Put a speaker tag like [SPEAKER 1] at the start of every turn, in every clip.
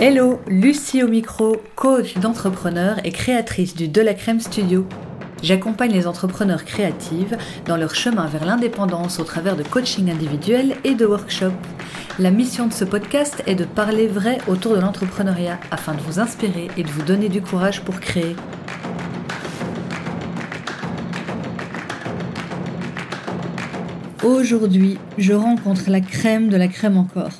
[SPEAKER 1] Hello, Lucie au micro, coach d'entrepreneurs et créatrice du De la Crème Studio. J'accompagne les entrepreneurs créatives dans leur chemin vers l'indépendance au travers de coaching individuel et de workshops. La mission de ce podcast est de parler vrai autour de l'entrepreneuriat afin de vous inspirer et de vous donner du courage pour créer. Aujourd'hui, je rencontre la crème de la crème encore.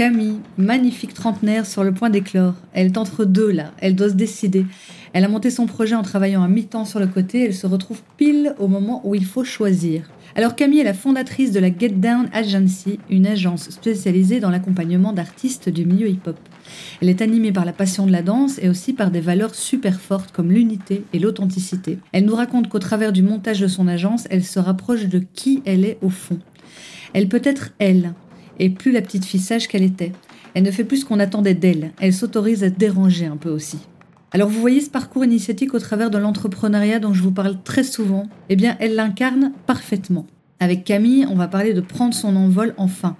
[SPEAKER 1] Camille, magnifique trentenaire sur le point d'éclore. Elle est entre deux là, elle doit se décider. Elle a monté son projet en travaillant à mi-temps sur le côté, elle se retrouve pile au moment où il faut choisir. Alors Camille est la fondatrice de la Get Down Agency, une agence spécialisée dans l'accompagnement d'artistes du milieu hip-hop. Elle est animée par la passion de la danse et aussi par des valeurs super fortes comme l'unité et l'authenticité. Elle nous raconte qu'au travers du montage de son agence, elle se rapproche de qui elle est au fond. Elle peut être elle, et plus la petite fille sage qu'elle était. Elle ne fait plus ce qu'on attendait d'elle, elle s'autorise à déranger un peu aussi. Alors vous voyez ce parcours initiatique au travers de l'entrepreneuriat dont je vous parle très souvent? Eh bien, elle l'incarne parfaitement. Avec Camille, on va parler de prendre son envol enfin,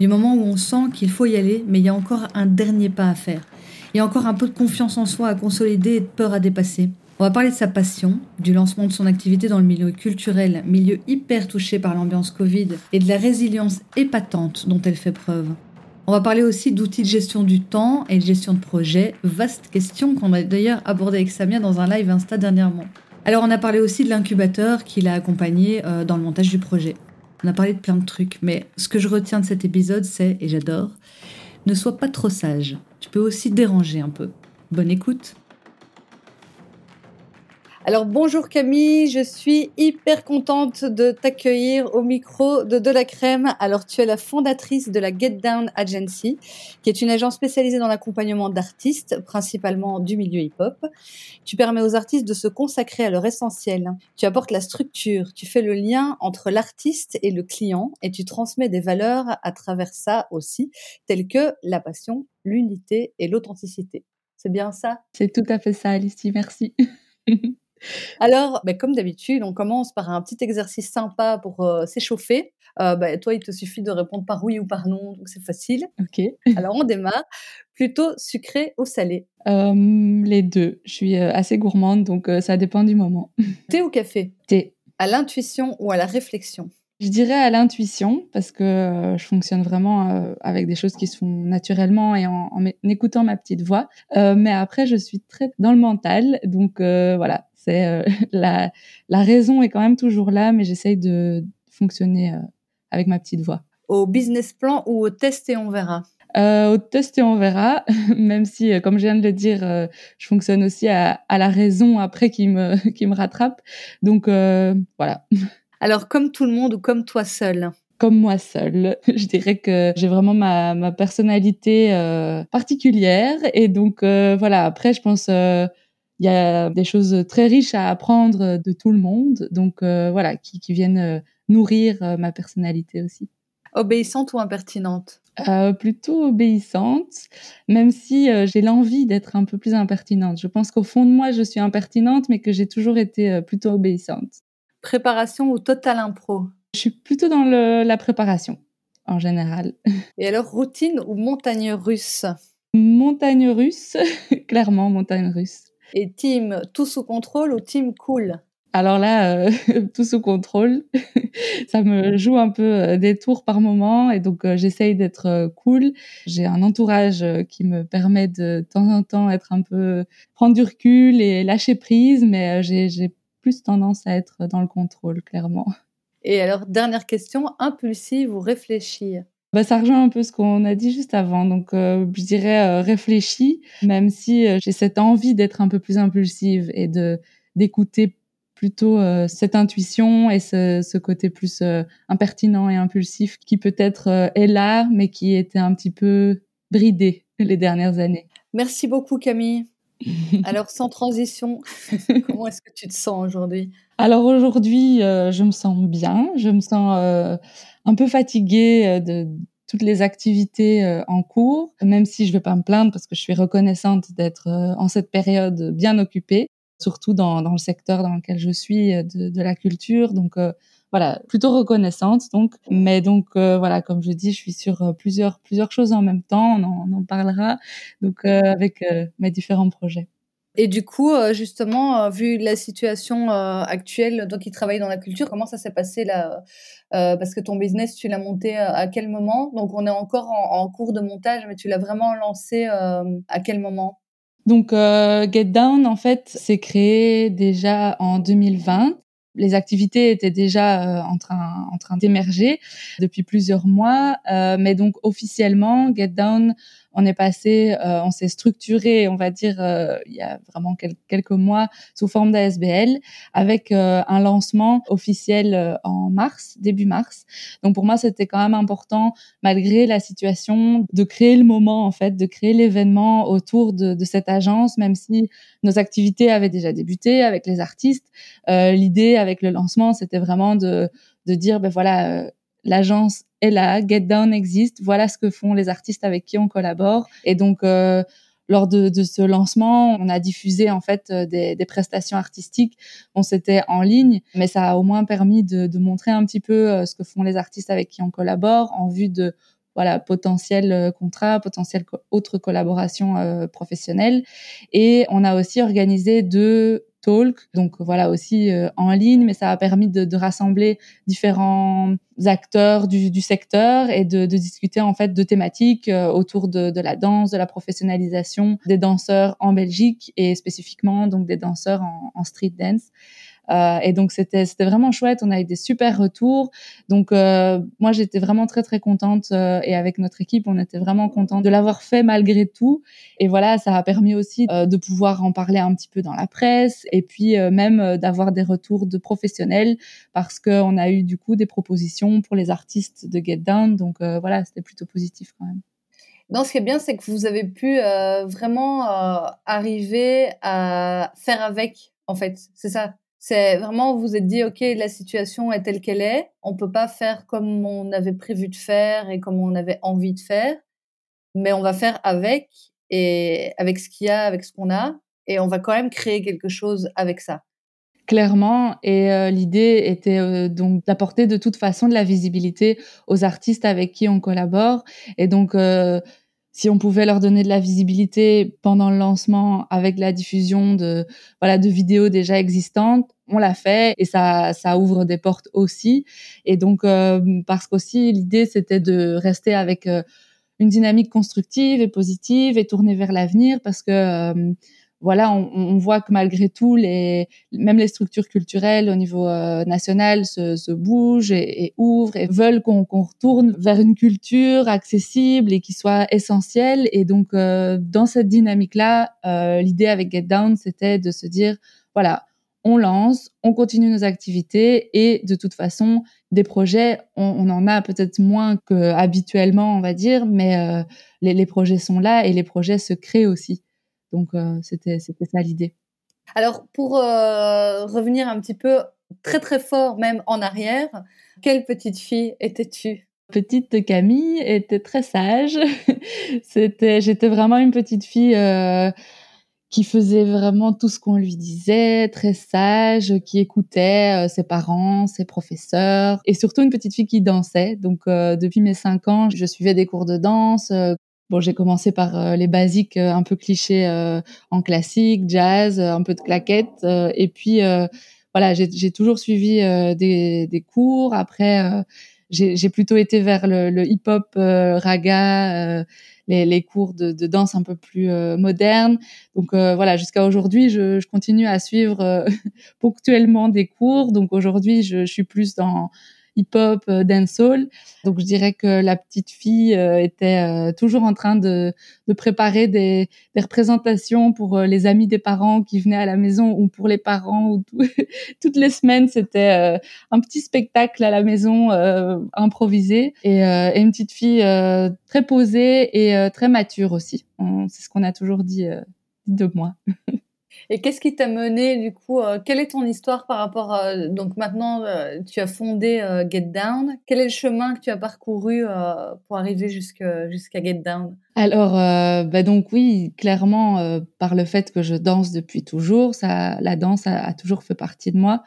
[SPEAKER 1] du moment où on sent qu'il faut y aller, mais il y a encore un dernier pas à faire. Il y a encore un peu de confiance en soi à consolider et de peur à dépasser. On va parler de sa passion, du lancement de son activité dans le milieu culturel, milieu hyper touché par l'ambiance Covid, et de la résilience épatante dont elle fait preuve. On va parler aussi d'outils de gestion du temps et de gestion de projet, vaste question qu'on a d'ailleurs abordée avec Samia dans un live Insta dernièrement. Alors on a parlé aussi de l'incubateur qui l'a accompagné euh, dans le montage du projet. On a parlé de plein de trucs, mais ce que je retiens de cet épisode, c'est, et j'adore, ne sois pas trop sage. Tu peux aussi déranger un peu. Bonne écoute alors bonjour Camille, je suis hyper contente de t'accueillir au micro de De la Crème. Alors tu es la fondatrice de la Get Down Agency, qui est une agence spécialisée dans l'accompagnement d'artistes, principalement du milieu hip-hop. Tu permets aux artistes de se consacrer à leur essentiel. Tu apportes la structure, tu fais le lien entre l'artiste et le client et tu transmets des valeurs à travers ça aussi, telles que la passion, l'unité et l'authenticité. C'est bien ça?
[SPEAKER 2] C'est tout à fait ça, Alice. Merci.
[SPEAKER 1] Alors, ben, comme d'habitude, on commence par un petit exercice sympa pour euh, s'échauffer. Euh, ben, toi, il te suffit de répondre par oui ou par non, donc c'est facile.
[SPEAKER 2] Ok.
[SPEAKER 1] Alors, on démarre. Plutôt sucré ou salé?
[SPEAKER 2] Les deux. Je suis euh, assez gourmande, donc ça dépend du moment.
[SPEAKER 1] Thé ou café?
[SPEAKER 2] Thé.
[SPEAKER 1] À l'intuition ou à la réflexion?
[SPEAKER 2] Je dirais à l'intuition parce que je fonctionne vraiment avec des choses qui se font naturellement et en, en écoutant ma petite voix. mais après, je suis très dans le mental, donc voilà, c'est euh, la, la raison est quand même toujours là, mais j'essaye de fonctionner euh, avec ma petite voix.
[SPEAKER 1] Au business plan ou au test et on verra
[SPEAKER 2] euh, au test et on verra, même si, comme je viens de le dire, je fonctionne aussi à, à, la raison après qui me, qui me rattrape. Donc voilà.
[SPEAKER 1] Alors comme tout le monde ou comme toi seul?
[SPEAKER 2] Comme moi seule. Je dirais que j'ai vraiment ma, ma personnalité particulière et donc voilà. Après, je pense il y a des choses très riches à apprendre de tout le monde, donc euh, voilà, qui, qui, viennent euh, nourrir euh, ma personnalité aussi.
[SPEAKER 1] Obéissante ou impertinente?
[SPEAKER 2] Euh, Plutôt obéissante, même si j'ai l'envie d'être un peu plus impertinente. Je pense qu'au fond de moi, je suis impertinente, mais que j'ai toujours été plutôt obéissante.
[SPEAKER 1] Préparation ou total impro?
[SPEAKER 2] Je suis plutôt dans le, la préparation, en général.
[SPEAKER 1] Et alors, routine ou montagne russe?
[SPEAKER 2] Montagne russe, clairement montagne russe.
[SPEAKER 1] Et team tout sous contrôle ou team cool?
[SPEAKER 2] Alors là, euh, tout sous contrôle, ça me joue un peu euh, des tours par moment et donc euh, j'essaye d'être cool. J'ai un entourage qui me permet de, de temps en temps être un peu prendre du recul et lâcher prise, mais j'ai plus tendance à être dans le contrôle, clairement.
[SPEAKER 1] Et alors, dernière question, impulsive ou réfléchie?
[SPEAKER 2] Bah, ça rejoint un peu ce qu'on a dit juste avant. Donc, euh, je dirais euh, réfléchi, même si euh, j'ai cette envie d'être un peu plus impulsive et de d'écouter plutôt cette intuition et ce, ce côté plus impertinent et impulsif qui peut-être est là, mais qui était un petit peu bridé les dernières années.
[SPEAKER 1] Merci beaucoup Camille. Alors, sans transition, comment est-ce que tu te sens aujourd'hui?
[SPEAKER 2] Alors aujourd'hui, je me sens bien. Je me sens un peu fatiguée de toutes les activités en cours, même si je ne vais pas me plaindre parce que je suis reconnaissante d'être en cette période bien occupée, surtout dans, dans, le secteur dans lequel je suis de, de la culture. Donc voilà, plutôt reconnaissante donc. Mais donc voilà, comme je dis, je suis sur plusieurs plusieurs choses en même temps. On en, on en parlera donc avec mes différents projets.
[SPEAKER 1] Et du coup, justement, vu la situation actuelle, donc qui travaille dans la culture, comment ça s'est passé là Parce que ton business, tu l'as monté à quel moment? Donc, on est encore en, cours de montage, mais tu l'as vraiment lancé à quel moment?
[SPEAKER 2] Donc, Get Down, en fait, s'est créé déjà en 2020 les activités étaient déjà euh, en train d'émerger depuis plusieurs mois, euh, mais donc officiellement Get Down on est passé, euh, on s'est structuré, on va dire, euh, il y a vraiment quelques mois sous forme d'ASBL avec euh, un lancement officiel en mars, début mars. Donc pour moi, c'était quand même important, malgré la situation, de créer le moment, en fait, de créer l'événement autour de, de, cette agence, même si nos activités avaient déjà débuté avec les artistes. L'idée avec le lancement, c'était vraiment de, de dire, ben voilà, l'agence est là, Get Down existe, voilà ce que font les artistes avec qui on collabore. Et donc, euh, lors de, de, ce lancement, on a diffusé en fait euh, des, des prestations artistiques. On s'était en ligne, mais ça a au moins permis de, de, montrer un petit peu euh, ce que font les artistes avec qui on collabore en vue de voilà potentiel contrat, potentiel autre collaboration euh, professionnelle. Et on a aussi organisé deux donc voilà aussi euh, en ligne, mais ça a permis de, rassembler différents acteurs du, secteur et de, discuter en fait de thématiques euh, autour de, la danse, de la professionnalisation des danseurs en Belgique et spécifiquement donc des danseurs en street dance. Euh, et donc c'était c'était vraiment chouette. On a eu des super retours. Donc euh, moi j'étais vraiment très très contente euh, et avec notre équipe on était vraiment content de l'avoir fait malgré tout. Et voilà ça a permis aussi de pouvoir en parler un petit peu dans la presse et puis même d'avoir des retours de professionnels parce qu'on a eu du coup des propositions pour les artistes de Get Down. Donc voilà c'était plutôt positif quand même.
[SPEAKER 1] Non, ce qui est bien, c'est que vous avez pu vraiment arriver à faire avec, en fait. C'est ça. C'est vraiment, vous êtes dit, OK, la situation est telle qu'elle est. On peut pas faire comme on avait prévu de faire et comme on avait envie de faire. Mais on va faire avec et avec ce qu'il y a, avec ce qu'on a. Et on va quand même créer quelque chose avec ça.
[SPEAKER 2] Clairement, et euh, l'idée était euh, donc d'apporter de toute façon de la visibilité aux artistes avec qui on collabore. Et donc, euh, si on pouvait leur donner de la visibilité pendant le lancement avec la diffusion de voilà de vidéos déjà existantes, on l'a fait et ça ça ouvre des portes aussi. Et donc euh, parce qu'aussi l'idée c'était de rester avec euh, une dynamique constructive et positive et tournée vers l'avenir parce que euh, voilà, on, voit que malgré tout, même les structures culturelles au niveau euh, national se, bougent et, ouvrent et veulent qu'on retourne vers une culture accessible et qui soit essentielle. Et donc, euh, dans cette dynamique-là, euh, l'idée avec Get Down, c'était de se dire, voilà, on lance, on continue nos activités et de toute façon, des projets, on, en a peut-être moins que habituellement, on va dire, mais les projets sont là et les projets se créent aussi. Donc, euh, c'était ça l'idée.
[SPEAKER 1] Alors, pour euh, revenir un petit peu très très fort même en arrière, quelle petite fille étais-tu?
[SPEAKER 2] Petite Camille était très sage. c'était, j'étais vraiment une petite fille euh, qui faisait vraiment tout ce qu'on lui disait, très sage, qui écoutait ses parents, ses professeurs, et surtout une petite fille qui dansait. Donc depuis mes cinq ans, je suivais des cours de danse. Bon, j'ai commencé par euh, les basiques euh, un peu clichés euh, en classique, jazz, un peu de claquettes, et puis voilà, j'ai toujours suivi des, des, cours. Après, j'ai plutôt été vers le, le hip-hop, raga, les, les, cours de, de, danse un peu plus modernes. Donc voilà, jusqu'à aujourd'hui, je, je, continue à suivre ponctuellement des cours. Donc aujourd'hui, je, je, suis plus dans hip-hop, euh, dancehall. Donc je dirais que la petite fille euh, était euh, toujours en train de, de préparer des, des, représentations pour les amis des parents qui venaient à la maison ou pour les parents. Ou tout. Toutes les semaines, c'était un petit spectacle à la maison improvisé et, une petite fille très posée et très mature aussi. C'est ce qu'on a toujours dit de moi.
[SPEAKER 1] Et qu'est-ce qui t'a mené du coup euh, Quelle est ton histoire par rapport à, donc maintenant euh, tu as fondé euh, Get Down. Quel est le chemin que tu as parcouru pour arriver jusqu'à Get Down?
[SPEAKER 2] Alors bah donc oui, clairement par le fait que je danse depuis toujours, ça, la danse a, toujours fait partie de moi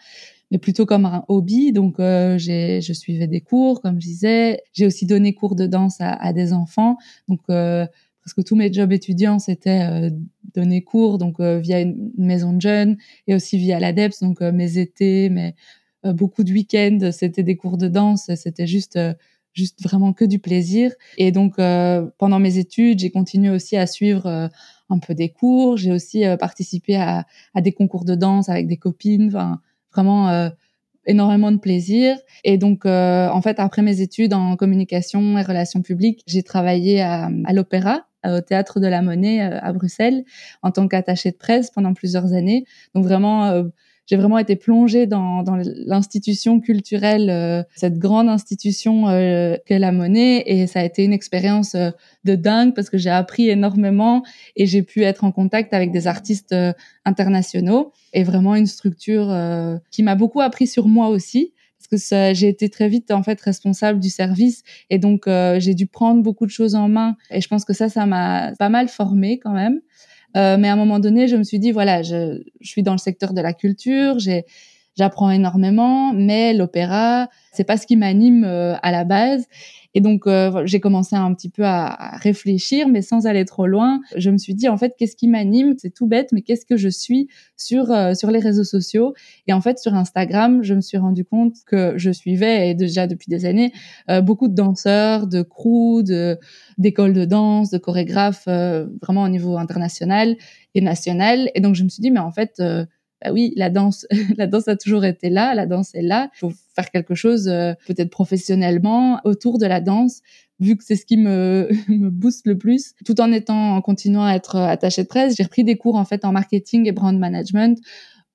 [SPEAKER 2] mais plutôt comme un hobby. Donc, je suivais des cours, comme je disais. J'ai aussi donné cours de danse à, à des enfants. Donc, parce que tous mes jobs étudiants, c'était euh, donner cours, donc euh, via une, maison de jeunes et aussi via l'ADEPS, donc euh, mes étés, mais beaucoup de week-ends, c'était des cours de danse, c'était juste juste vraiment que du plaisir. Et donc pendant mes études, j'ai continué aussi à suivre un peu des cours. J'ai aussi participé à, à, des concours de danse avec des copines. Enfin, vraiment énormément de plaisir. Et donc, euh, en fait, après mes études en communication et relations publiques, j'ai travaillé à, à l'Opéra, au Théâtre de la Monnaie euh, à Bruxelles, en tant qu'attachée de presse pendant plusieurs années. Donc vraiment euh, j'ai vraiment été plongée dans, l'institution culturelle, euh, cette grande institution euh, qu'est la monnaie, et ça a été une expérience euh, de dingue parce que j'ai appris énormément et j'ai pu être en contact avec des artistes internationaux. Et vraiment une structure qui m'a beaucoup appris sur moi aussi parce que j'ai été très vite en fait responsable du service. Et donc j'ai dû prendre beaucoup de choses en main. Et je pense que ça ça m'a pas mal formé quand même. Euh, mais à un moment donné, je me suis dit, voilà, je, suis dans le secteur de la culture, j'apprends énormément, mais l'opéra, c'est pas ce qui m'anime euh, à la base. Et donc, euh, j'ai commencé un petit peu à, réfléchir, mais sans aller trop loin. Je me suis dit, en fait, qu'est-ce qui m'anime? C'est tout bête, mais qu'est-ce que je suis sur euh, sur les réseaux sociaux? Et en fait, sur Instagram, je me suis rendu compte que je suivais, et déjà depuis des années, euh, beaucoup de danseurs, de crews, d'écoles de danse, de chorégraphes, vraiment au niveau international et national. Et donc, je me suis dit, mais en fait, bah oui, la danse, la danse a toujours été là, la danse est là. Il faut faire quelque chose, euh, peut-être professionnellement, autour de la danse, vu que c'est ce qui me, me booste le plus. Tout en étant, en continuant à être attachée de presse, j'ai repris des cours en fait en marketing et brand management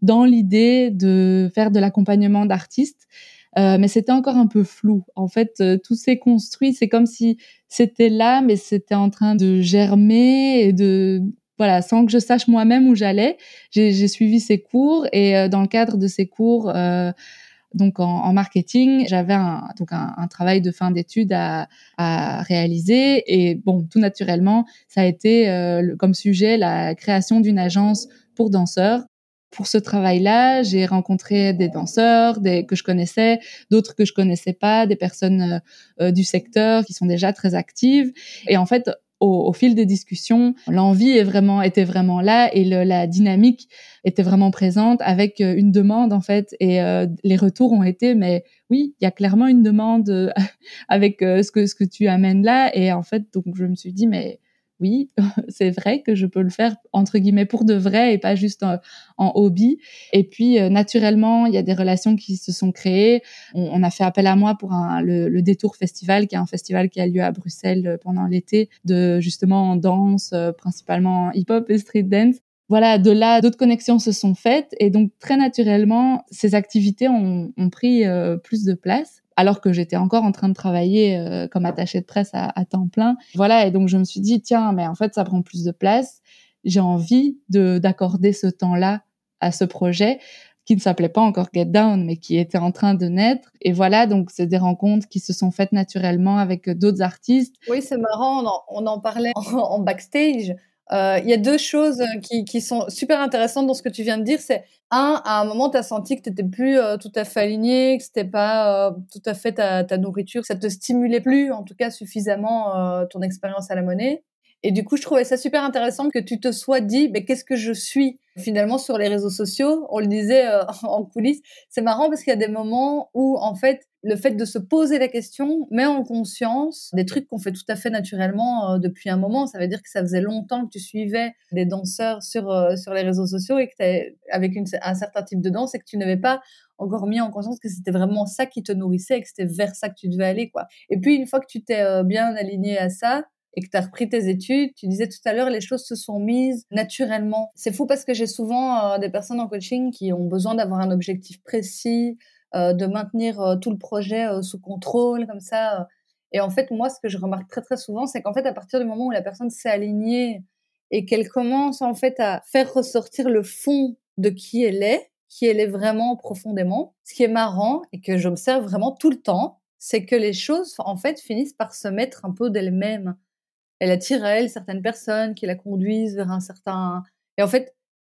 [SPEAKER 2] dans l'idée de faire de l'accompagnement d'artistes. Euh, mais c'était encore un peu flou. En fait, euh, tout s'est construit. C'est comme si c'était là, mais c'était en train de germer et de voilà, sans que je sache moi-même où j'allais, j'ai suivi ces cours et euh, dans le cadre de ces cours, euh, donc en, marketing, j'avais un, donc un, travail de fin d'études à, réaliser et bon, tout naturellement, ça a été euh, comme sujet la création d'une agence pour danseurs. Pour ce travail-là, j'ai rencontré des danseurs, que je connaissais, d'autres que je connaissais pas, des personnes du secteur qui sont déjà très actives. Et en fait, au, fil des discussions, l'envie est vraiment était vraiment là et la dynamique était vraiment présente avec euh, une demande en fait. Et euh, les retours ont été mais oui il y a clairement une demande euh, avec ce que ce que tu amènes là. Et en fait donc je me suis dit mais oui, c'est vrai que je peux le faire entre guillemets pour de vrai et pas juste en, hobby. Et puis euh, naturellement, il y a des relations qui se sont créées. On, a fait appel à moi pour le, Détour Festival, qui est un festival qui a lieu à Bruxelles euh, pendant l'été, de justement en danse, euh, principalement hip-hop et street dance voilà, de là, d'autres connexions se sont faites et donc très naturellement, ces activités ont, pris plus de place alors que j'étais encore en train de travailler euh, comme attachée de presse à, temps plein. Voilà, et donc je me suis dit, tiens, mais en fait, ça prend plus de place. J'ai envie de d'accorder ce temps-là à ce projet qui ne s'appelait pas encore Get Down, mais qui était en train de naître. Et voilà, donc c'est des rencontres qui se sont faites naturellement avec d'autres artistes.
[SPEAKER 1] Oui, c'est marrant, on en, parlait en backstage. Euh, il y a deux choses euh, qui, qui, sont super intéressantes dans ce que tu viens de dire. C'est un, à un moment, tu as senti que tu n'étais plus euh, tout à fait aligné, que c'était pas tout à fait ta, ta, nourriture, ça te stimulait plus, en tout cas suffisamment ton expérience à la monnaie. Et du coup, je trouvais ça super intéressant que tu te sois dit, mais qu'est-ce que je suis finalement sur les réseaux sociaux? On le disait en coulisses. C'est marrant parce qu'il y a des moments où, en fait, le fait de se poser la question met en conscience des trucs qu'on fait tout à fait naturellement euh, depuis un moment. Ça veut dire que ça faisait longtemps que tu suivais des danseurs sur, euh, sur les réseaux sociaux et que avec un certain type de danse et que tu n'avais pas encore mis en conscience que c'était vraiment ça qui te nourrissait et que c'était vers ça que tu devais aller. quoi. Et puis, une fois que tu t'es euh, bien aligné à ça, et que tu as repris tes études, tu disais tout à l'heure, les choses se sont mises naturellement. C'est fou parce que j'ai souvent des personnes en coaching qui ont besoin d'avoir un objectif précis, euh, de maintenir euh, tout le projet euh, sous contrôle, comme ça. Et en fait, moi, ce que je remarque très très souvent, c'est qu'en fait, à partir du moment où la personne s'est alignée et qu'elle commence en fait à faire ressortir le fond de qui elle est, qui elle est vraiment profondément. Ce qui est marrant et que j'observe vraiment tout le temps, c'est que les choses en fait finissent par se mettre un peu d'elles-mêmes. Elle attire à elle certaines personnes qui la conduisent vers un certain... Et en fait,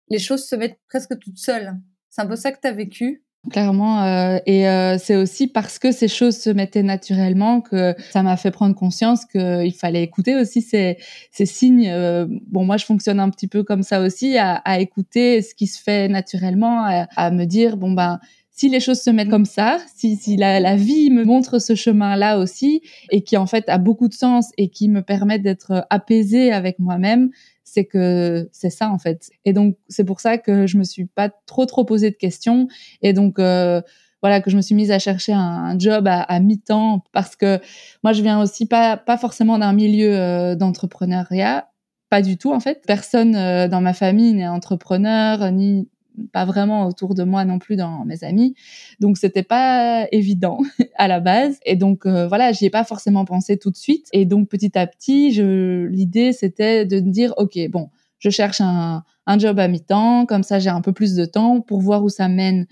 [SPEAKER 1] les choses se mettent presque toutes seules. C'est un peu ça que tu as vécu
[SPEAKER 2] Clairement, euh, et euh, c'est aussi parce que ces choses se mettaient naturellement que ça m'a fait prendre conscience qu'il fallait écouter aussi ces, ces signes. Euh, bon, moi, je fonctionne un petit peu comme ça aussi, à, écouter ce qui se fait naturellement, à, à, me dire bon ben si les choses se mettent comme ça, si, si la, la vie me montre ce chemin-là aussi et qui en fait a beaucoup de sens et qui me permet d'être apaisée avec moi-même, c'est que c'est ça en fait. Et donc c'est pour ça que je me suis pas trop trop posé de questions et donc euh, voilà que je me suis mise à chercher un, job à, mi-temps parce que moi je viens aussi pas pas forcément d'un milieu euh, d'entrepreneuriat, pas du tout en fait. Personne euh, dans ma famille n'est entrepreneur ni pas vraiment autour de moi non plus dans mes amis. Donc c'était pas évident à la base. Et donc euh, voilà, j'y ai pas forcément pensé tout de suite. Et donc petit à petit, l'idée c'était de me dire OK, bon, je cherche un, un job à mi-temps, comme ça j'ai un peu plus de temps pour voir où ça mène.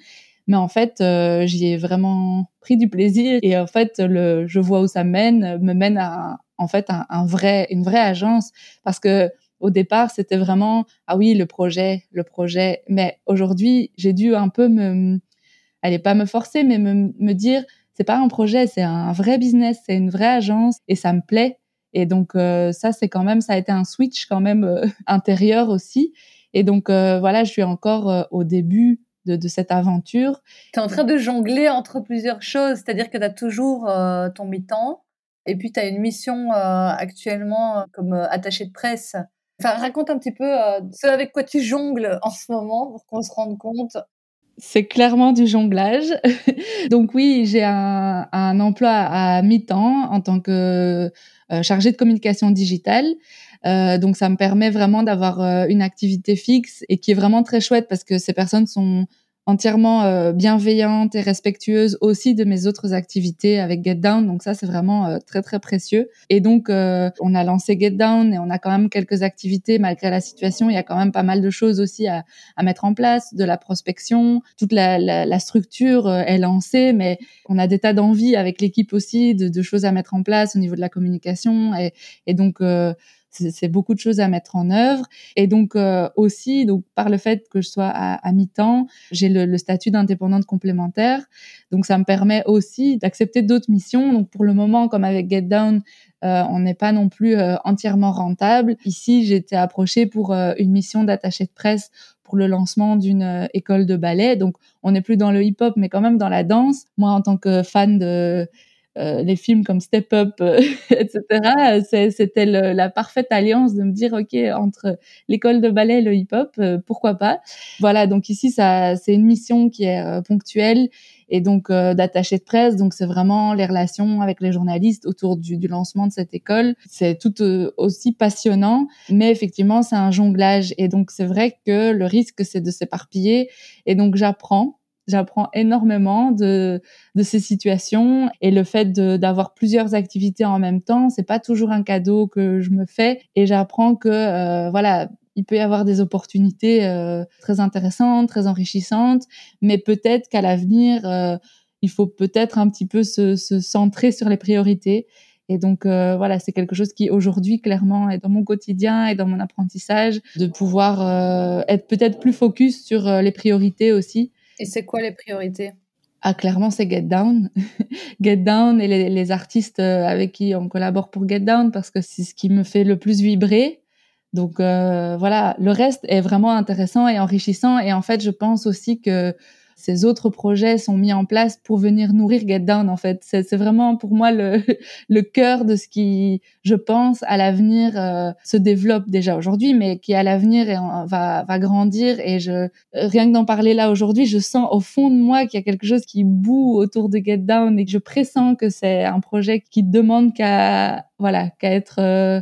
[SPEAKER 2] Mais en fait, euh, j'y ai vraiment pris du plaisir. Et en fait, le je vois où ça mène me mène à en fait un vrai une vraie agence. Parce que au départ, c'était vraiment ah oui le projet, le projet. Mais aujourd'hui, j'ai dû un peu me, allez pas me forcer, mais me, me dire c'est pas un projet, c'est un vrai business, c'est une vraie agence et ça me plaît. Et donc euh, ça, c'est quand même, ça a été un switch quand même euh, intérieur aussi. Et donc euh, voilà, je suis encore au début de, de, cette aventure.
[SPEAKER 1] Tu es en train de jongler entre plusieurs choses, c'est-à-dire que tu as toujours ton mi-temps et puis tu as une mission actuellement comme attaché de presse Enfin, raconte un petit peu euh, ce avec quoi tu jongles en ce moment pour qu'on se rende compte.
[SPEAKER 2] C'est clairement du jonglage. Donc oui, j'ai un, un, emploi à mi-temps en tant que euh, chargée de communication digitale. Euh, donc ça me permet vraiment d'avoir euh, une activité fixe et qui est vraiment très chouette parce que ces personnes sont entièrement euh, bienveillante et respectueuse aussi de mes autres activités avec Get Down. Donc ça, c'est vraiment euh, très, très précieux. Et donc, euh, on a lancé Get Down et on a quand même quelques activités malgré la situation. Il y a quand même pas mal de choses aussi à, à mettre en place, de la prospection. Toute la, la, la structure est lancée, mais on a des tas d'envies avec l'équipe aussi, de, de, choses à mettre en place au niveau de la communication. Et, et donc, c'est beaucoup de choses à mettre en œuvre. Et donc euh, aussi, donc par le fait que je sois à, mi-temps, j'ai le, statut d'indépendante complémentaire. Donc ça me permet aussi d'accepter d'autres missions. Donc pour le moment, comme avec Get Down, euh, on n'est pas non plus euh, entièrement rentable. Ici, j'ai été approchée pour une mission d'attaché de presse pour le lancement d'une école de ballet. Donc on n'est plus dans le hip-hop, mais quand même dans la danse. Moi, en tant que fan de euh, les films comme Step Up, euh, etc. C'était la parfaite alliance de me dire, ok, entre l'école de ballet et le hip-hop, euh, pourquoi pas Voilà, donc ici, c'est une mission qui est ponctuelle et donc d'attaché de presse. Donc c'est vraiment les relations avec les journalistes autour du, du lancement de cette école. C'est tout aussi passionnant, mais effectivement, c'est un jonglage. Et donc c'est vrai que le risque, c'est de s'éparpiller. Et donc j'apprends J'apprends énormément de, de ces situations et le fait d'avoir plusieurs activités en même temps, c'est pas toujours un cadeau que je me fais et j'apprends que euh, voilà, il peut y avoir des opportunités euh, très intéressantes, très enrichissantes, mais peut-être qu'à l'avenir, euh, il faut peut-être un petit peu se, se, centrer sur les priorités. Et donc euh, voilà, c'est quelque chose qui aujourd'hui clairement est dans mon quotidien et dans mon apprentissage, de pouvoir euh, être peut-être plus focus sur les priorités aussi
[SPEAKER 1] et c'est quoi les priorités?
[SPEAKER 2] Ah, clairement, c'est Get Down. Get Down et les, artistes euh, avec qui on collabore pour Get Down parce que c'est ce qui me fait le plus vibrer. Donc euh, voilà, le reste est vraiment intéressant et enrichissant. Et en fait, je pense aussi que ces autres projets sont mis en place pour venir nourrir Get Down en fait. C'est vraiment pour moi le, le cœur de ce qui, je pense, à l'avenir euh, se développe déjà aujourd'hui, mais qui à l'avenir va, va grandir. Et je rien que d'en parler là aujourd'hui, je sens au fond de moi qu'il y a quelque chose qui boue autour de Get Down et que je pressens que c'est un projet qui demande qu'à voilà qu'à être euh,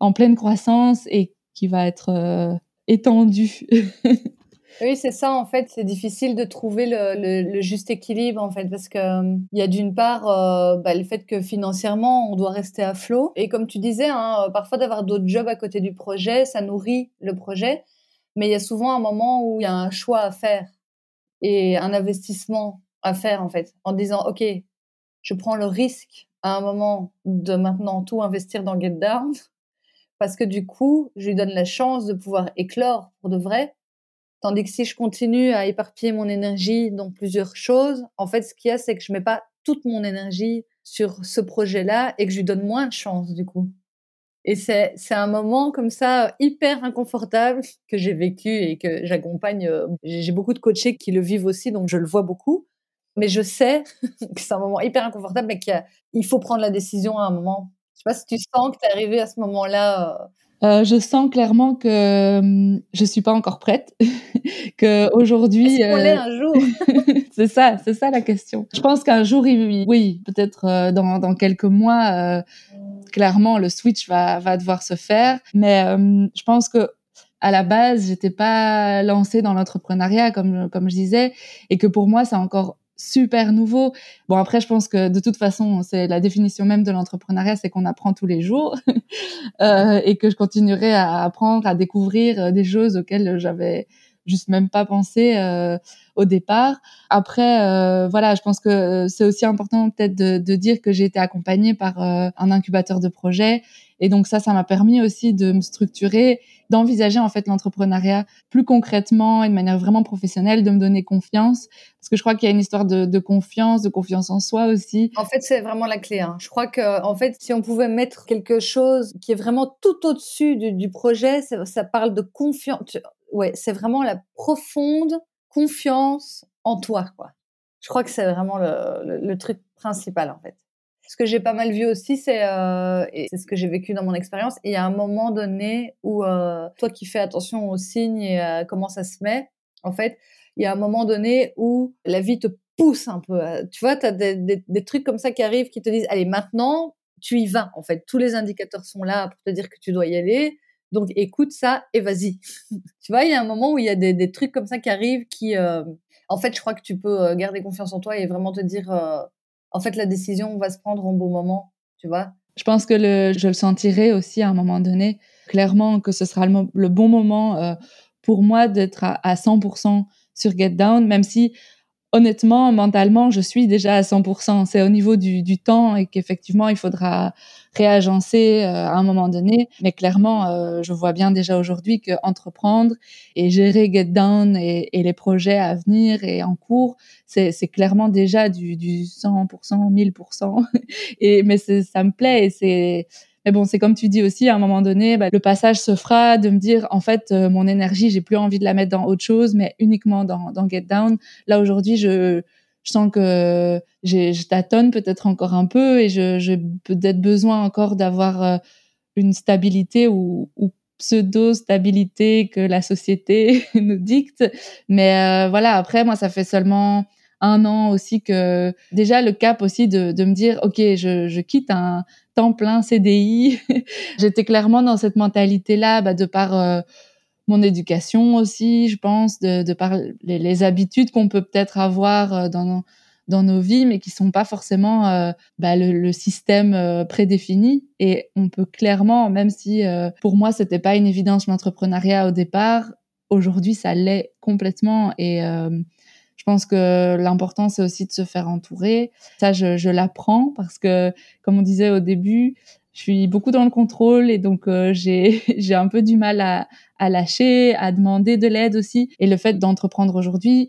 [SPEAKER 2] en pleine croissance et qui va être euh, étendu.
[SPEAKER 1] Oui, c'est ça, en fait. C'est difficile de trouver le, juste équilibre, en fait, parce que euh, y a d'une part euh, bah, le fait que financièrement, on doit rester à flot. Et comme tu disais, hein, parfois d'avoir d'autres jobs à côté du projet, ça nourrit le projet. Mais il y a souvent un moment où il y a un choix à faire et un investissement à faire, en fait, en disant, OK, je prends le risque à un moment de maintenant tout investir dans Get Down parce que du coup, je lui donne la chance de pouvoir éclore pour de vrai. Tandis que si je continue à éparpiller mon énergie dans plusieurs choses, en fait, ce qu'il y a, c'est que je mets pas toute mon énergie sur ce projet-là et que je lui donne moins de chance, du coup. Et c'est, c'est un moment comme ça hyper inconfortable que j'ai vécu et que j'accompagne. Euh, j'ai beaucoup de coachés qui le vivent aussi, donc je le vois beaucoup. Mais je sais que c'est un moment hyper inconfortable, mais qu'il faut prendre la décision à un moment je sais pas si tu sens que tu es arrivé à ce moment-là.
[SPEAKER 2] Euh. Euh, je sens clairement que je je suis pas encore prête, que aujourd'hui.
[SPEAKER 1] Est-ce qu'on l'est euh, un jour?
[SPEAKER 2] C'est ça, c'est ça la question. Je pense qu'un jour, oui, peut-être euh, dans, dans quelques mois, clairement le switch va va devoir se faire. Mais je pense que à la base, j'étais pas lancée dans l'entrepreneuriat comme comme je disais, et que pour moi, c'est encore super nouveau. Bon, après, je pense que de toute façon, c'est la définition même de l'entrepreneuriat, c'est qu'on apprend tous les jours euh, et que je continuerai à apprendre, à découvrir euh, des choses auxquelles j'avais juste même pas pensé euh, au départ. Après, euh, voilà, je pense que c'est aussi important peut-être de, de, dire que j'ai été accompagnée par euh, un incubateur de projet et donc ça, ça m'a permis aussi de me structurer, d'envisager en fait l'entrepreneuriat plus concrètement et de manière vraiment professionnelle, de me donner confiance, parce que je crois qu'il y a une histoire de, confiance, de confiance en soi aussi.
[SPEAKER 1] En fait, c'est vraiment la clé. Hein. Je crois que en fait, si on pouvait mettre quelque chose qui est vraiment tout au-dessus du, du projet, ça, parle de confiance. Ouais, c'est vraiment la profonde confiance en toi, quoi. Je crois que c'est vraiment le, le truc principal en fait. Ce que j'ai pas mal vu aussi, c'est euh, c'est ce que j'ai vécu dans mon expérience. Il y a un moment donné où euh, toi qui fais attention aux signes et à comment ça se met, en fait, il y a un moment donné où la vie te pousse un peu. Tu vois, tu as des, trucs comme ça qui arrivent qui te disent allez maintenant tu y vas. En fait, tous les indicateurs sont là pour te dire que tu dois y aller. Donc écoute ça et vas-y. tu vois, il y a un moment où il y a des, trucs comme ça qui arrivent qui, euh, en fait, je crois que tu peux garder confiance en toi et vraiment te dire en fait, la décision va se prendre en bon moment, tu vois.
[SPEAKER 2] Je pense que le, je le sentirai aussi à un moment donné, clairement que ce sera le, bon moment euh, pour moi d'être à, à 100% sur Get Down, même si honnêtement, mentalement, je suis déjà à 100%. C'est au niveau du, du temps et qu'effectivement, il faudra réagencer euh, à un moment donné. Mais clairement, euh, je vois bien déjà aujourd'hui que entreprendre et gérer Get Down et, et, les projets à venir et en cours, c'est clairement déjà du, du 100%, 1000%. et, mais ça me plaît et c'est mais bon, c'est comme tu dis aussi, à un moment donné, bah, le passage se fera de me dire, en fait, euh, mon énergie, j'ai plus envie de la mettre dans autre chose, mais uniquement dans, dans Get Down. Là, aujourd'hui, je, je sens que je tâtonne peut-être encore un peu et j'ai peut-être besoin encore d'avoir euh, une stabilité ou, ou pseudo-stabilité que la société nous dicte. Mais euh, voilà, après, moi, ça fait seulement un an aussi que déjà le cap aussi de, de me dire ok je, je quitte un temps plein CDI j'étais clairement dans cette mentalité là bah, de par euh, mon éducation aussi je pense de, par les, habitudes qu'on peut peut-être avoir euh, dans dans nos vies mais qui sont pas forcément euh, bah, le, le, système prédéfini. Et on peut clairement même si pour moi c'était pas une évidence l'entrepreneuriat au départ aujourd'hui ça l'est complètement. Et je pense que l'important, c'est aussi de se faire entourer. Ça, je, je l'apprends parce que, comme on disait au début, je suis beaucoup dans le contrôle et donc euh, j'ai j'ai un peu du mal à, à lâcher, à demander de l'aide aussi. Et le fait d'entreprendre aujourd'hui,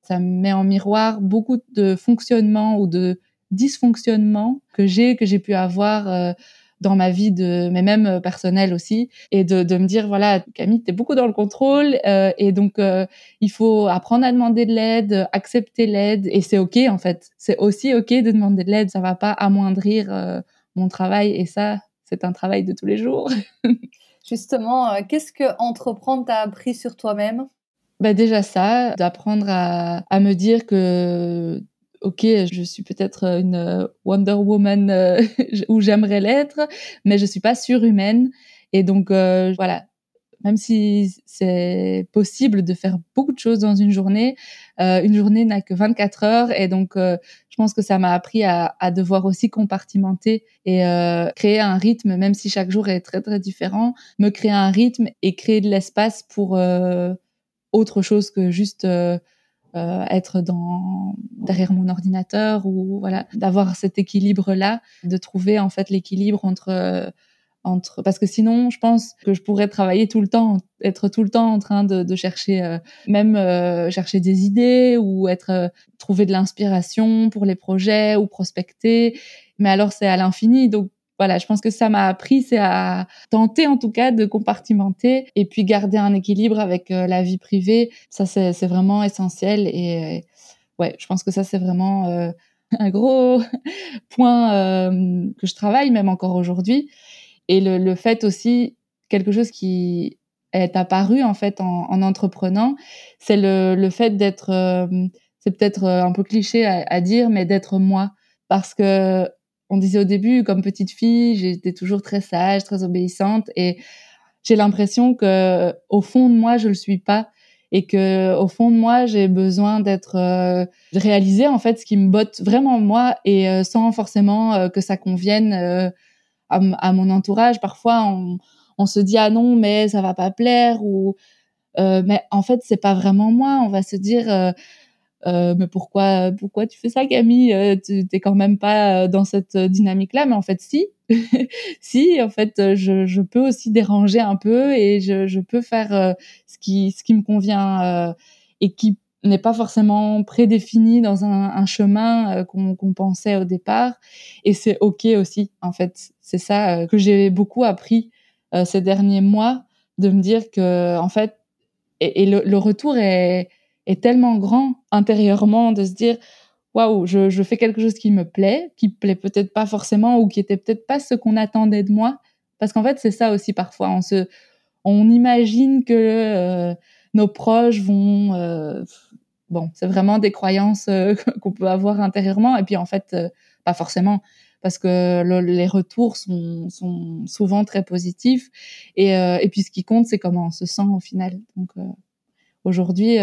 [SPEAKER 2] ça met en miroir beaucoup de fonctionnements ou de dysfonctionnements que j'ai que j'ai pu avoir euh, dans ma vie de mais même euh, personnelle aussi et de, de me dire voilà Camille tu es beaucoup dans le contrôle euh, et donc euh, il faut apprendre à demander de l'aide accepter l'aide et c'est ok en fait. C'est aussi ok de demander de l'aide ça va pas amoindrir euh, mon travail et ça c'est un travail de tous les jours.
[SPEAKER 1] Justement qu'est-ce que entreprendre t'a appris sur toi-même?
[SPEAKER 2] Bah déjà ça, d'apprendre à, à me dire que ok, je suis peut-être une euh, Wonder Woman euh, où j'aimerais l'être, mais je suis pas surhumaine. Et donc euh, voilà, même si c'est possible de faire beaucoup de choses dans une journée, euh, une journée n'a que 24 heures et donc euh, je pense que ça m'a appris à, devoir aussi compartimenter et euh, créer un rythme, même si chaque jour est très très différent, me créer un rythme et créer de l'espace pour euh, autre chose que juste euh, être dans derrière mon ordinateur ou voilà d'avoir cet équilibre là de trouver en fait l'équilibre entre entre parce que sinon je pense que je pourrais travailler tout le temps être tout le temps en train de, de chercher euh, même euh, chercher des idées ou être euh, trouver de l'inspiration pour les projets ou prospecter. Mais alors c'est à l'infini donc voilà, je pense que ça m'a appris, c'est à tenter en tout cas de compartimenter et puis garder un équilibre avec la vie privée. Ça, c'est vraiment essentiel et ouais, je pense que ça, c'est vraiment un gros point que je travaille même encore aujourd'hui. Et le, fait aussi, quelque chose qui est apparu en fait en, en entreprenant, c'est le, fait d'être, euh, c'est peut-être euh, un peu cliché à dire, mais d'être moi. Parce que on disait au début, comme petite fille, j'étais toujours très sage, très obéissante, et j'ai l'impression que au fond de moi, je le suis pas, et que au fond de moi, j'ai besoin d'être euh, réaliser en fait ce qui me botte vraiment moi, et euh, sans forcément que ça convienne à, mon entourage. Parfois, on, on, se dit ah non, mais ça va pas plaire ou euh, mais en fait, c'est pas vraiment moi. On va se dire euh, euh, mais pourquoi pourquoi tu fais ça, Camille? Euh, Tu t'es quand même pas dans cette dynamique-là. Mais en fait, si, si. En fait, je, je, peux aussi déranger un peu et je, je peux faire ce qui ce qui me convient et qui n'est pas forcément prédéfini dans un, un chemin euh, qu'on pensait au départ. Et c'est OK aussi, en fait. C'est ça euh, que j'ai beaucoup appris euh, ces derniers mois, de me dire que, en fait, et, le, le, retour est, tellement grand intérieurement de se dire, waouh, je, fais quelque chose qui me plaît, qui plaît peut-être pas forcément ou qui était peut-être pas ce qu'on attendait de moi. Parce qu'en fait, c'est ça aussi parfois. On se, on imagine que nos proches vont bon, c'est vraiment des croyances euh, qu'on peut avoir intérieurement et puis en fait euh, pas forcément parce que les retours sont, sont, souvent très positifs et, euh, et puis ce qui compte c'est comment on se sent au final. Donc aujourd'hui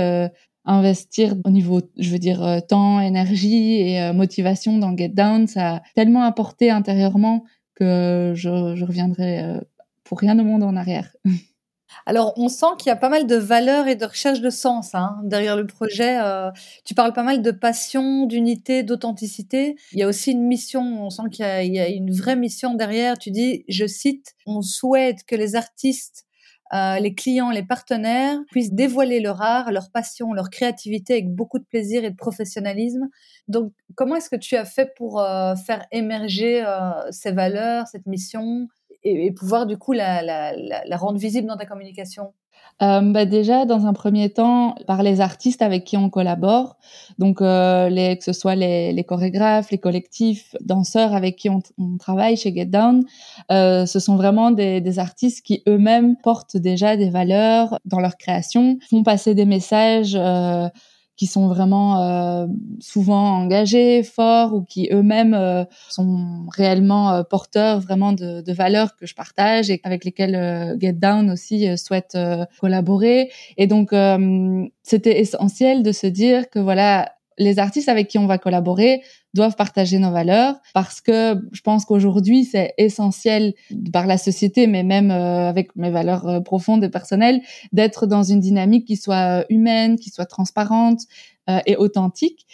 [SPEAKER 2] investir au niveau, je veux dire, temps, énergie et motivation dans Get Down, ça a tellement apporté intérieurement que je, reviendrai pour rien au monde en arrière.
[SPEAKER 1] Alors, on sent qu'il y a pas mal de valeurs et de recherche de sens hein, derrière le projet. Euh, tu parles pas mal de passion, d'unité, d'authenticité. Il y a aussi une mission. On sent qu'il y, a une vraie mission derrière. Tu dis, je cite, on souhaite que les artistes, euh, les clients, les partenaires puissent dévoiler leur art, leur passion, leur créativité avec beaucoup de plaisir et de professionnalisme. Donc, comment est-ce que tu as fait pour euh, faire émerger euh, ces valeurs, cette mission et, pouvoir du coup la, rendre visible dans ta communication?
[SPEAKER 2] Bah déjà, dans un premier temps, par les artistes avec qui on collabore, donc euh, les, que ce soit les, les, chorégraphes, les collectifs, danseurs avec qui on, travaille chez Get Down, euh, ce sont vraiment des, des artistes qui eux-mêmes portent déjà des valeurs dans leur création, font passer des messages euh, qui sont vraiment euh, souvent engagés, forts ou qui eux-mêmes euh, sont réellement euh, porteurs vraiment de, de, valeurs que je partage et avec lesquelles euh, Get Down aussi souhaite collaborer. Et donc c'était essentiel de se dire que voilà les artistes avec qui on va collaborer doivent partager nos valeurs parce que je pense qu'aujourd'hui c'est essentiel par la société mais même euh, avec mes valeurs euh, profondes et personnelles d'être dans une dynamique qui soit humaine, qui soit transparente euh, et authentique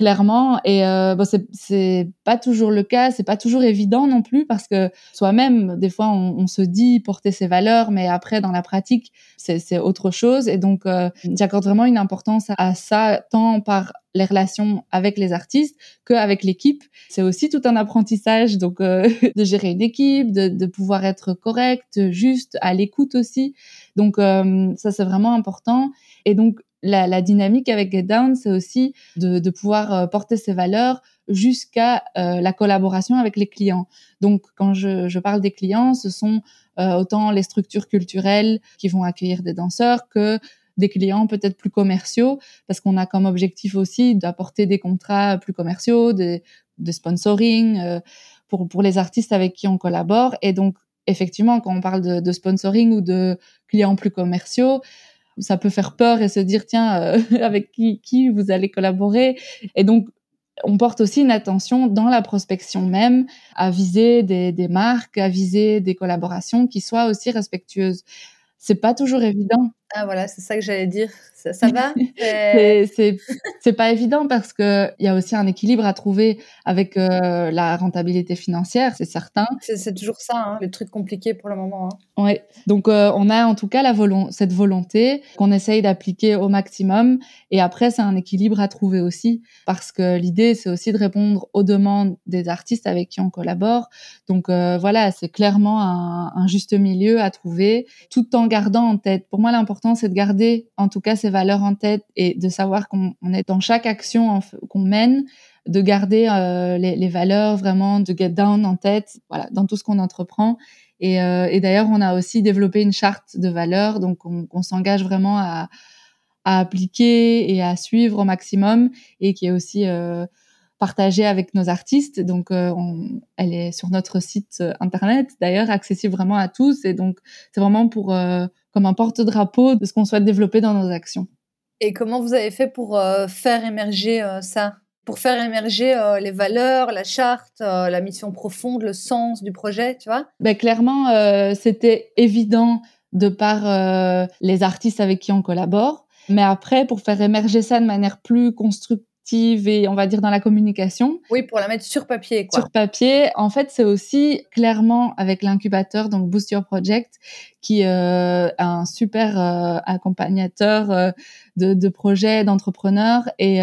[SPEAKER 2] clairement. Et euh, bon, c'est pas toujours le cas, c'est pas toujours évident non plus parce que soi-même, des fois, on, on, se dit porter ses valeurs, mais après, dans la pratique, c'est autre chose. Et donc, euh, j'accorde vraiment une importance à ça, tant par les relations avec les artistes qu'avec l'équipe. C'est aussi tout un apprentissage, donc euh, de gérer une équipe, de, de, pouvoir être correct, juste, à l'écoute aussi. Donc, euh, ça, c'est vraiment important. Et donc, la, la, dynamique avec Get Down, c'est aussi de, de, pouvoir euh, porter ses valeurs jusqu'à euh, la collaboration avec les clients. Donc, quand je, je parle des clients, ce sont euh, autant les structures culturelles qui vont accueillir des danseurs que des clients peut-être plus commerciaux, parce qu'on a comme objectif aussi d'apporter des contrats plus commerciaux, de, de sponsoring pour, pour les artistes avec qui on collabore. Et donc, effectivement, quand on parle de, de sponsoring ou de clients plus commerciaux, ça peut faire peur et se dire tiens euh, avec qui, vous allez collaborer et donc on porte aussi une attention dans la prospection même à viser des, des marques, à viser des collaborations qui soient aussi respectueuses. C'est pas toujours évident.
[SPEAKER 1] Ah voilà, c'est ça que j'allais dire. Ça, ça va?
[SPEAKER 2] C'est pas évident parce que il y a aussi un équilibre à trouver avec euh, la rentabilité financière, c'est certain.
[SPEAKER 1] C'est toujours ça, hein, le truc compliqué pour le moment.
[SPEAKER 2] Hein. Ouais. Donc euh, on a en tout cas la cette volonté qu'on essaye d'appliquer au maximum. Et après c'est un équilibre à trouver aussi parce que l'idée c'est aussi de répondre aux demandes des artistes avec qui on collabore. Donc euh, voilà, c'est clairement un, un juste milieu à trouver, tout en gardant en tête. Pour moi l'important c'est de garder en tout cas ces valeurs en tête et de savoir qu'on est dans chaque action qu'on mène, de garder euh, les, valeurs vraiment de get down en tête, voilà, dans tout ce qu'on entreprend. Et, euh, d'ailleurs, on a aussi développé une charte de valeurs, donc on, s'engage vraiment à, appliquer et à suivre au maximum, et qui est aussi euh, partagée avec nos artistes. Donc, elle est sur notre site internet, d'ailleurs, accessible vraiment à tous. Et donc, c'est vraiment pour comme un porte-drapeau de ce qu'on souhaite développer dans nos actions.
[SPEAKER 1] Et comment vous avez fait pour euh, faire émerger euh, ça? Pour faire émerger euh, les valeurs, la charte, la mission profonde, le sens du projet, tu vois?
[SPEAKER 2] Ben, Clairement, c'était évident de par les artistes avec qui on collabore. Mais après, pour faire émerger ça de manière plus constructive, et on va dire dans la communication.
[SPEAKER 1] Oui, pour la mettre sur papier. Quoi.
[SPEAKER 2] Sur papier. En fait, c'est aussi clairement avec l'incubateur, donc Boost Your Project, qui euh, est un super euh, accompagnateur euh, de, de projets d'entrepreneurs et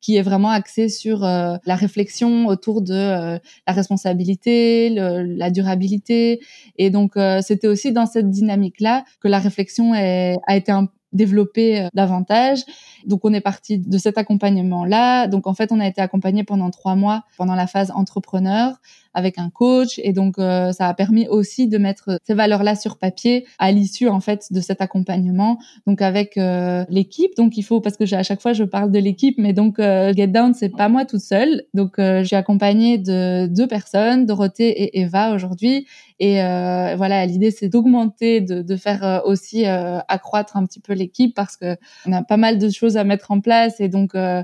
[SPEAKER 2] qui est vraiment axé sur la réflexion autour de la responsabilité, la durabilité. Et donc, c'était aussi dans cette dynamique-là que la réflexion est, a été un, développer davantage. Donc on est parti de cet accompagnement là. Donc en fait on a été accompagné pendant trois mois pendant la phase entrepreneur avec un coach et donc euh, ça a permis aussi de mettre ces valeurs là sur papier à l'issue en fait de cet accompagnement. Donc avec euh, l'équipe. Donc il faut parce que à chaque fois je parle de l'équipe, mais donc euh, Get Down c'est pas moi toute seule. Donc je suis accompagnée de deux personnes, Dorothée et Eva aujourd'hui. Et voilà l'idée c'est d'augmenter, de, faire aussi accroître un petit peu l'équipe parce que on a pas mal de choses à mettre en place et donc euh,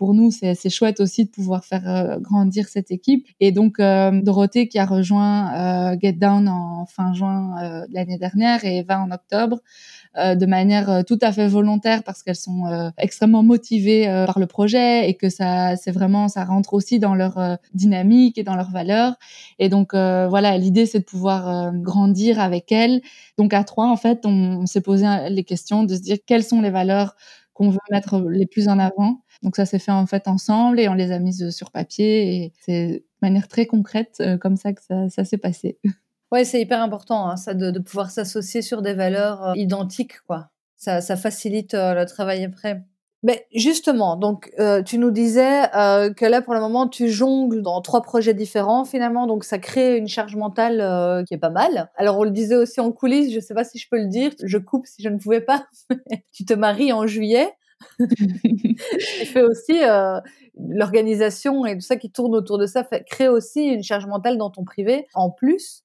[SPEAKER 2] pour nous, c'est chouette aussi de pouvoir faire euh, grandir cette équipe. Et donc, euh, Dorothée qui a rejoint Get Down en fin juin l'année dernière et Eva en octobre, de manière tout à fait volontaire parce qu'elles sont extrêmement motivées par le projet et que ça, c'est vraiment, ça rentre aussi dans leur dynamique et dans leurs valeurs. Et donc, voilà, l'idée, c'est de pouvoir grandir avec elles. Donc, à trois, en fait, on s'est posé les questions de se dire quelles sont les valeurs qu'on veut mettre les plus en avant. Donc ça s'est fait en fait ensemble et on les a mises sur papier et c'est de manière très concrète euh, comme ça que ça, s'est passé.
[SPEAKER 1] Ouais, c'est hyper important hein, ça de, pouvoir s'associer sur des valeurs euh, identiques quoi. Ça, ça facilite euh, le travail après. Mais justement, donc tu nous disais que là pour le moment tu jongles dans trois projets différents finalement, donc ça crée une charge mentale qui est pas mal. Alors on le disait aussi en coulisses, je sais pas si je peux le dire, je coupe si je ne pouvais pas. tu te maries en juillet. tu fais aussi l'organisation et tout ça qui tourne autour de ça fait, crée aussi une charge mentale dans ton privé en plus.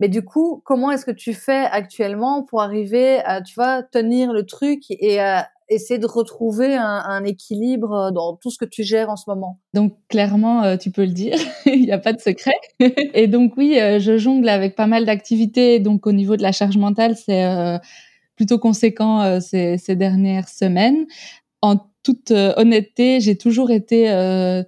[SPEAKER 1] Mais du coup, comment est-ce que tu fais actuellement pour arriver à, tu vois, tenir le truc et à essayer de retrouver un, équilibre euh, dans tout ce que tu gères en ce moment?
[SPEAKER 2] Donc clairement, euh, tu peux le dire, il n'y a pas de secret. et donc oui, euh, je jongle avec pas mal d'activités. Donc au niveau de la charge mentale, c'est plutôt conséquent ces, ces, dernières semaines. En toute honnêteté, j'ai toujours été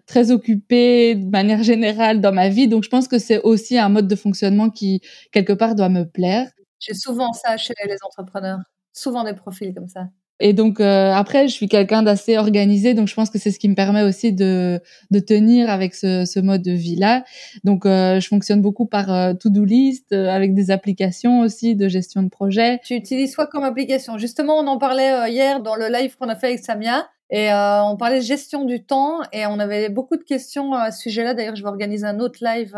[SPEAKER 2] très occupée de manière générale dans ma vie. Donc je pense que c'est aussi un mode de fonctionnement qui, quelque part, doit me plaire.
[SPEAKER 1] J'ai souvent ça chez les entrepreneurs, souvent des profils comme ça.
[SPEAKER 2] Et donc euh, après, je suis quelqu'un d'assez organisé, donc je pense que c'est ce qui me permet aussi de, de tenir avec ce, ce mode de vie-là. Donc euh, je fonctionne beaucoup par euh, to-do list, avec des applications aussi de gestion de projet.
[SPEAKER 1] Tu utilises quoi comme application? Justement, on en parlait hier dans le live qu'on a fait avec Samia. Et on parlait de gestion du temps et on avait beaucoup de questions à ce sujet-là. D'ailleurs, je vais organiser un autre live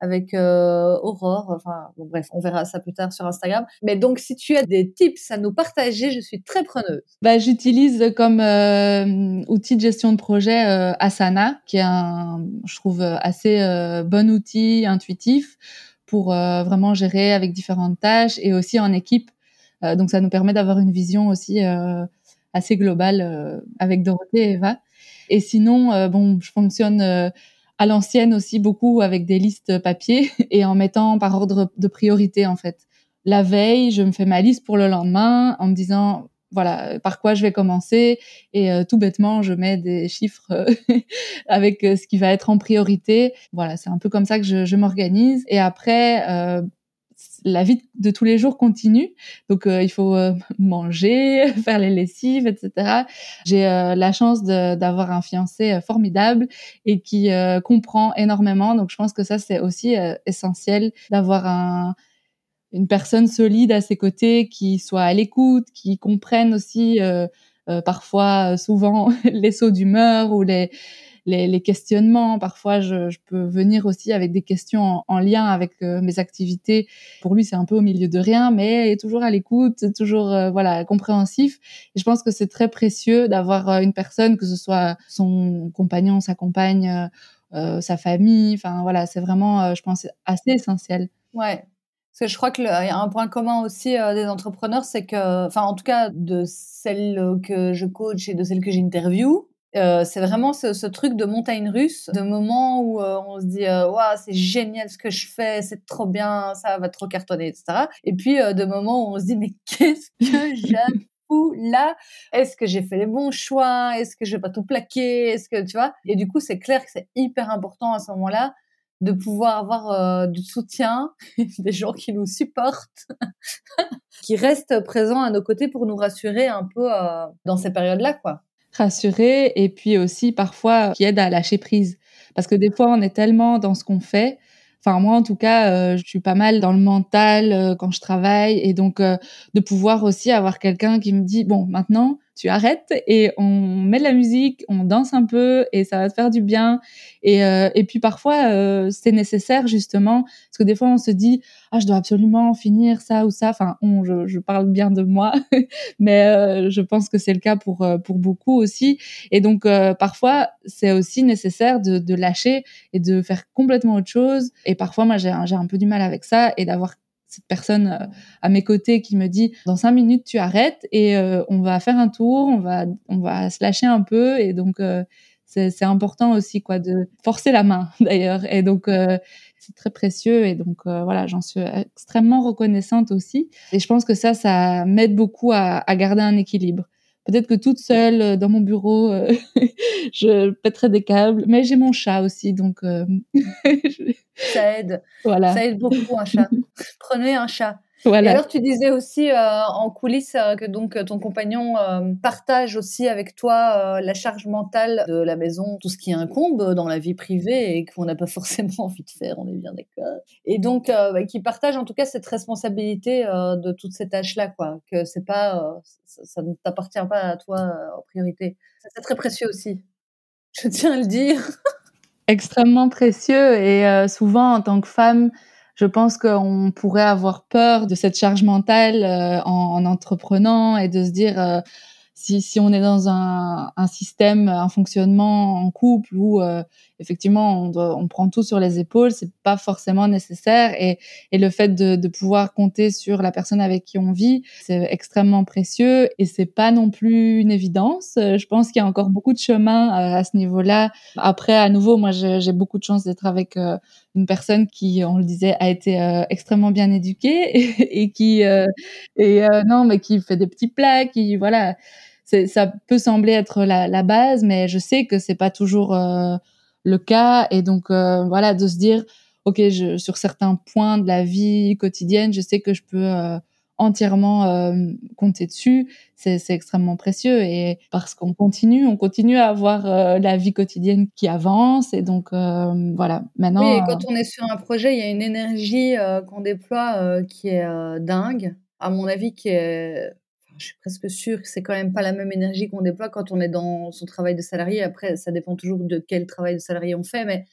[SPEAKER 1] avec euh, Aurore. Enfin, bref, on verra ça plus tard sur Instagram. Mais donc, si tu as des tips à nous partager, je suis très preneuse.
[SPEAKER 2] Bah, j'utilise comme euh, outil de gestion de projet euh, Asana, qui est un, je trouve, assez bon outil, intuitif pour vraiment gérer avec différentes tâches et aussi en équipe. donc ça nous permet d'avoir une vision aussi assez globale avec Dorothée et Eva. Et sinon, bon, je fonctionne à l'ancienne aussi beaucoup avec des listes papier et en mettant par ordre de priorité en fait. La veille, je me fais ma liste pour le lendemain en me disant voilà par quoi je vais commencer et euh, tout bêtement je mets des chiffres euh, avec euh, ce qui va être en priorité voilà c'est un peu comme ça que je, je m'organise et après la vie de tous les jours continue. Donc, il faut manger, faire les lessives, etc. J'ai la chance d'avoir un fiancé formidable et qui comprend énormément. Donc, je pense que ça, c'est aussi essentiel d'avoir un, une personne solide à ses côtés qui soit à l'écoute, qui comprenne aussi euh, euh, parfois, euh, souvent les sauts d'humeur ou les, les, questionnements. Parfois, je, peux venir aussi avec des questions en, lien avec mes activités. Pour lui, c'est un peu au milieu de rien, mais toujours à l'écoute, toujours voilà compréhensif. Et je pense que c'est très précieux d'avoir une personne, que ce soit son compagnon, sa compagne, sa famille. Enfin voilà, c'est vraiment, je pense, assez essentiel.
[SPEAKER 1] Ouais, parce que je crois qu'il y a un point commun aussi euh, des entrepreneurs, c'est que, enfin, en tout cas, de celles que je coach et de celles que j'interview, euh, c'est vraiment ce, ce, truc de montagne russe, de moments où euh, on se dit waouh c'est génial ce que je fais, c'est trop bien, ça va trop cartonner, etc. Et puis de moments où on se dit mais qu'est-ce que j'ai fou là Est-ce que j'ai fait les bons choix Est-ce que je vais pas tout plaquer Est-ce que tu vois? Et du coup c'est clair que c'est hyper important à ce moment-là de pouvoir avoir euh, du soutien, des gens qui nous supportent, qui restent présents à nos côtés pour nous rassurer un peu euh, dans ces périodes-là, quoi.
[SPEAKER 2] Rassurer et puis aussi parfois qui aident à lâcher prise. Parce que des fois, on est tellement dans ce qu'on fait. Enfin, moi, en tout cas, euh, je suis pas mal dans le mental quand je travaille. Et donc, de pouvoir aussi avoir quelqu'un qui me dit, bon, maintenant, tu arrêtes et on met de la musique, on danse un peu et ça va te faire du bien. Et, euh, puis parfois, euh, c'est nécessaire justement, parce que des fois, on se dit, ah, je dois absolument finir ça ou ça. Enfin, on, je, parle bien de moi, mais euh, je pense que c'est le cas pour, pour beaucoup aussi. Et donc, parfois, c'est aussi nécessaire de, de lâcher et de faire complètement autre chose. Et parfois, moi, j'ai un peu du mal avec ça et d'avoir cette personne euh, à mes côtés qui me dit dans cinq minutes tu arrêtes et euh, on va faire un tour, on va on va se lâcher un peu et donc euh, c'est important aussi quoi de forcer la main d'ailleurs. Et donc c'est très précieux et donc voilà j'en suis extrêmement reconnaissante aussi. Et je pense que ça ça m'aide beaucoup à, à garder un équilibre Peut-être que toute seule euh, dans mon bureau, euh, je pèterais des câbles. Mais j'ai mon chat aussi, donc euh,
[SPEAKER 1] ça aide. Voilà. Ça aide beaucoup un chat. Prenez un chat. Voilà. Et alors, tu disais aussi euh, en coulisses euh, que donc ton compagnon euh, partage aussi avec toi la charge mentale de la maison, tout ce qui incombe dans la vie privée et qu'on n'a pas forcément envie de faire, on est bien d'accord. Et donc, bah, qui partage en tout cas cette responsabilité de toutes ces tâches-là, quoi. Que c'est pas, ça, ça, ne t'appartient pas à toi en priorité. C'est très précieux aussi. Je tiens à le dire.
[SPEAKER 2] Extrêmement précieux et souvent en tant que femme je pense qu'on pourrait avoir peur de cette charge mentale euh, en, en, entreprenant et de se dire euh, si, on est dans un, un, système, un fonctionnement en couple où euh, effectivement on, prend tout sur les épaules, c'est pas forcément nécessaire et, le fait de, pouvoir compter sur la personne avec qui on vit, c'est extrêmement précieux et c'est pas non plus une évidence. Je pense qu'il y a encore beaucoup de chemin à ce niveau-là. Après, à nouveau, moi j'ai beaucoup de chance d'être avec une personne qui, on le disait, a été euh, extrêmement bien éduquée et, qui euh, euh, non, mais qui fait des petits plats, qui voilà, ça peut sembler être la, base, mais je sais que c'est pas toujours le cas et donc voilà de se dire, ok, je, sur certains points de la vie quotidienne, je sais que je peux entièrement euh, compter dessus, c'est extrêmement précieux. Et parce qu'on continue, on continue à avoir euh, la vie quotidienne qui avance. Et donc, euh, voilà, maintenant...
[SPEAKER 1] Oui, et quand on est sur un projet, il y a une énergie qu'on déploie qui est dingue. À mon avis, qui est... Je suis presque sûre que c'est quand même pas la même énergie qu'on déploie quand on est dans son travail de salarié. Après, ça dépend toujours de quel travail de salarié on fait, mais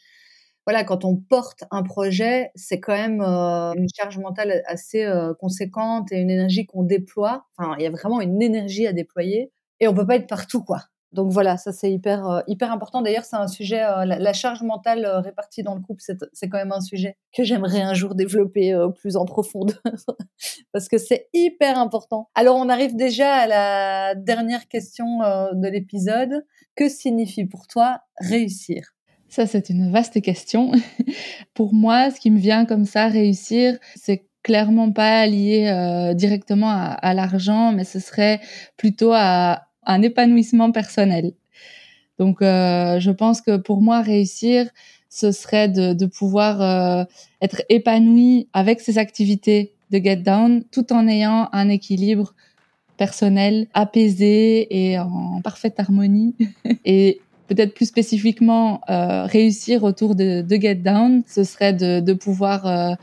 [SPEAKER 1] voilà, quand on porte un projet, c'est quand même euh, une charge mentale assez euh, conséquente et une énergie qu'on déploie. Enfin, il y a vraiment une énergie à déployer et on peut pas être partout, quoi. Donc voilà, ça c'est hyper, euh, hyper important. D'ailleurs, c'est un sujet, euh, la, charge mentale euh, répartie dans le couple, c'est quand même un sujet que j'aimerais un jour développer plus en profondeur parce que c'est hyper important. Alors, on arrive déjà à la dernière question de l'épisode. Que signifie pour toi réussir?
[SPEAKER 2] Ça, c'est une vaste question. pour moi, ce qui me vient comme ça, réussir, c'est clairement pas lié directement à l'argent, mais ce serait plutôt à un épanouissement personnel. Donc, euh, je pense que pour moi, réussir, ce serait de, de pouvoir euh, être épanoui avec ses activités de Get Down, tout en ayant un équilibre personnel apaisé et en parfaite harmonie. et peut-être plus spécifiquement, euh, réussir autour de, de, Get Down, ce serait de, de pouvoir euh,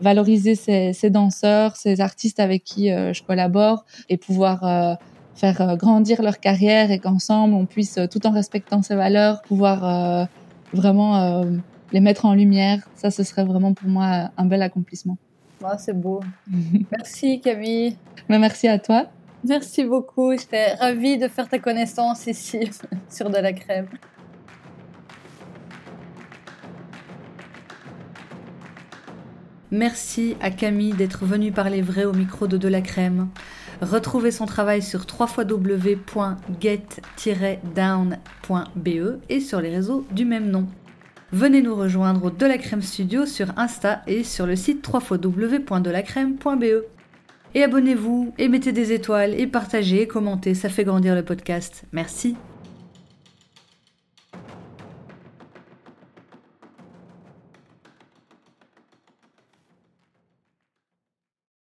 [SPEAKER 2] valoriser ces, danseurs, ces artistes avec qui euh, je collabore et pouvoir faire euh, grandir leur carrière et qu'ensemble on puisse, euh, tout en respectant ses valeurs, pouvoir euh, vraiment les mettre en lumière. Ça, ce serait vraiment pour moi un bel accomplissement.
[SPEAKER 1] c'est beau. merci Camille.
[SPEAKER 2] Mais merci à toi.
[SPEAKER 1] Merci beaucoup. J'étais ravie de faire ta connaissance ici sur De la Crème. Merci à Camille d'être venue parler vrai au micro de De la Crème. Retrouvez son travail sur www.get-down.be et sur les réseaux du même nom. Venez nous rejoindre au De la Crème Studio sur Insta et sur le site www.delacrème.be. Et abonnez-vous, et mettez des étoiles, et partagez, et commentez, ça fait grandir le podcast. Merci.